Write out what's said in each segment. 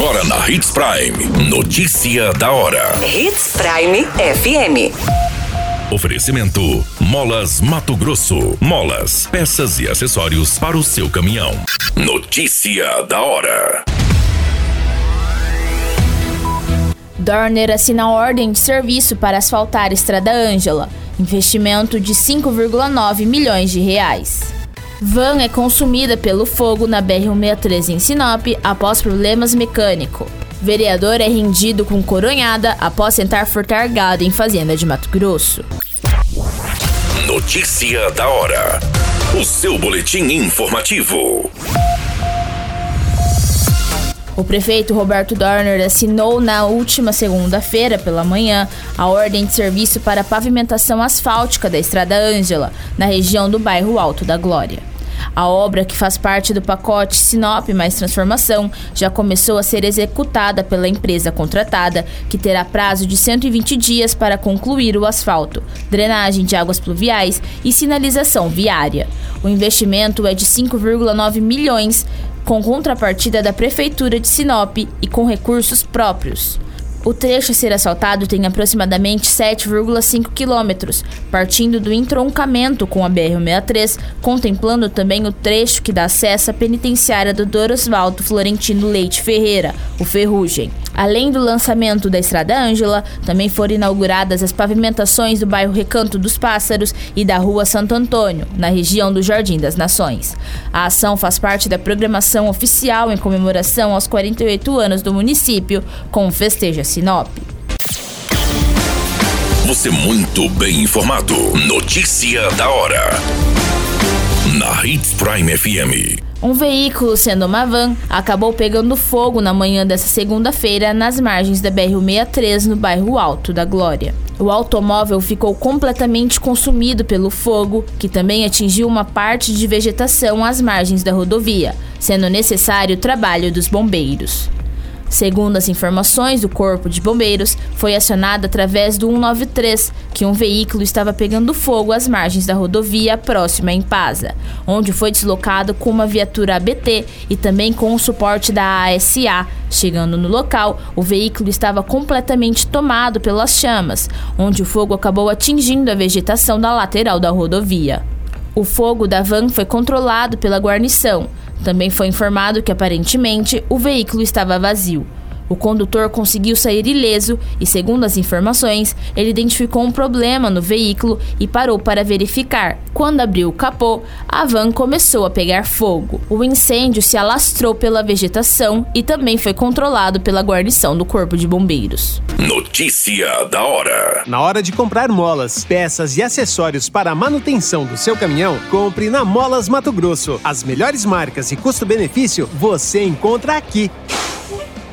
Agora na Hits Prime. Notícia da hora. Hits Prime FM. Oferecimento: Molas Mato Grosso. Molas, peças e acessórios para o seu caminhão. Notícia da hora. Dorner assina ordem de serviço para asfaltar Estrada Ângela. Investimento de 5,9 milhões de reais. Van é consumida pelo fogo na BR-163 em Sinop após problemas mecânicos. Vereador é rendido com coronhada após tentar furtar gado em fazenda de Mato Grosso. Notícia da hora. O seu boletim informativo. O prefeito Roberto Dorner assinou na última segunda-feira pela manhã a ordem de serviço para a pavimentação asfáltica da Estrada Ângela, na região do bairro Alto da Glória. A obra, que faz parte do pacote Sinop mais Transformação, já começou a ser executada pela empresa contratada, que terá prazo de 120 dias para concluir o asfalto, drenagem de águas pluviais e sinalização viária. O investimento é de 5,9 milhões, com contrapartida da Prefeitura de Sinop e com recursos próprios. O trecho a ser assaltado tem aproximadamente 7,5 quilômetros, partindo do entroncamento com a BR-63, contemplando também o trecho que dá acesso à penitenciária do Dorosvaldo Florentino Leite Ferreira, o Ferrugem. Além do lançamento da Estrada Ângela, também foram inauguradas as pavimentações do bairro Recanto dos Pássaros e da Rua Santo Antônio, na região do Jardim das Nações. A ação faz parte da programação oficial em comemoração aos 48 anos do município, com o Festeja Sinop. Você muito bem informado. Notícia da hora. Na Hits Prime FM. Um veículo, sendo uma van, acabou pegando fogo na manhã dessa segunda-feira nas margens da BR-63 no bairro Alto da Glória. O automóvel ficou completamente consumido pelo fogo, que também atingiu uma parte de vegetação às margens da rodovia, sendo necessário o trabalho dos bombeiros. Segundo as informações do Corpo de Bombeiros, foi acionado através do 193 que um veículo estava pegando fogo às margens da rodovia próxima a Impasa, onde foi deslocado com uma viatura ABT e também com o suporte da ASA. Chegando no local, o veículo estava completamente tomado pelas chamas, onde o fogo acabou atingindo a vegetação da lateral da rodovia. O fogo da van foi controlado pela guarnição. Também foi informado que aparentemente o veículo estava vazio. O condutor conseguiu sair ileso e, segundo as informações, ele identificou um problema no veículo e parou para verificar. Quando abriu o capô, a van começou a pegar fogo. O incêndio se alastrou pela vegetação e também foi controlado pela guarnição do Corpo de Bombeiros. Notícia da hora. Na hora de comprar molas, peças e acessórios para a manutenção do seu caminhão, compre na Molas Mato Grosso. As melhores marcas e custo-benefício você encontra aqui.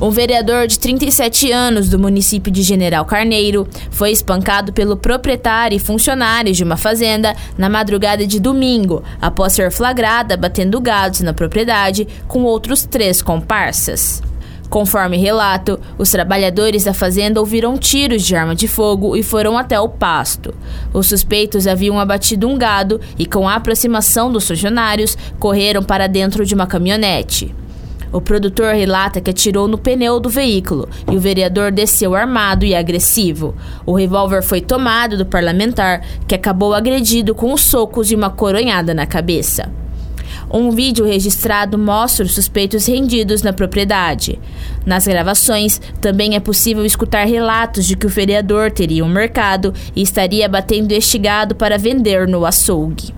Um vereador de 37 anos do município de General Carneiro foi espancado pelo proprietário e funcionários de uma fazenda na madrugada de domingo, após ser flagrada batendo gados na propriedade com outros três comparsas. Conforme relato, os trabalhadores da fazenda ouviram tiros de arma de fogo e foram até o pasto. Os suspeitos haviam abatido um gado e, com a aproximação dos funcionários, correram para dentro de uma caminhonete. O produtor relata que atirou no pneu do veículo e o vereador desceu armado e agressivo. O revólver foi tomado do parlamentar, que acabou agredido com os socos e uma coronhada na cabeça. Um vídeo registrado mostra os suspeitos rendidos na propriedade. Nas gravações, também é possível escutar relatos de que o vereador teria um mercado e estaria batendo este gado para vender no açougue.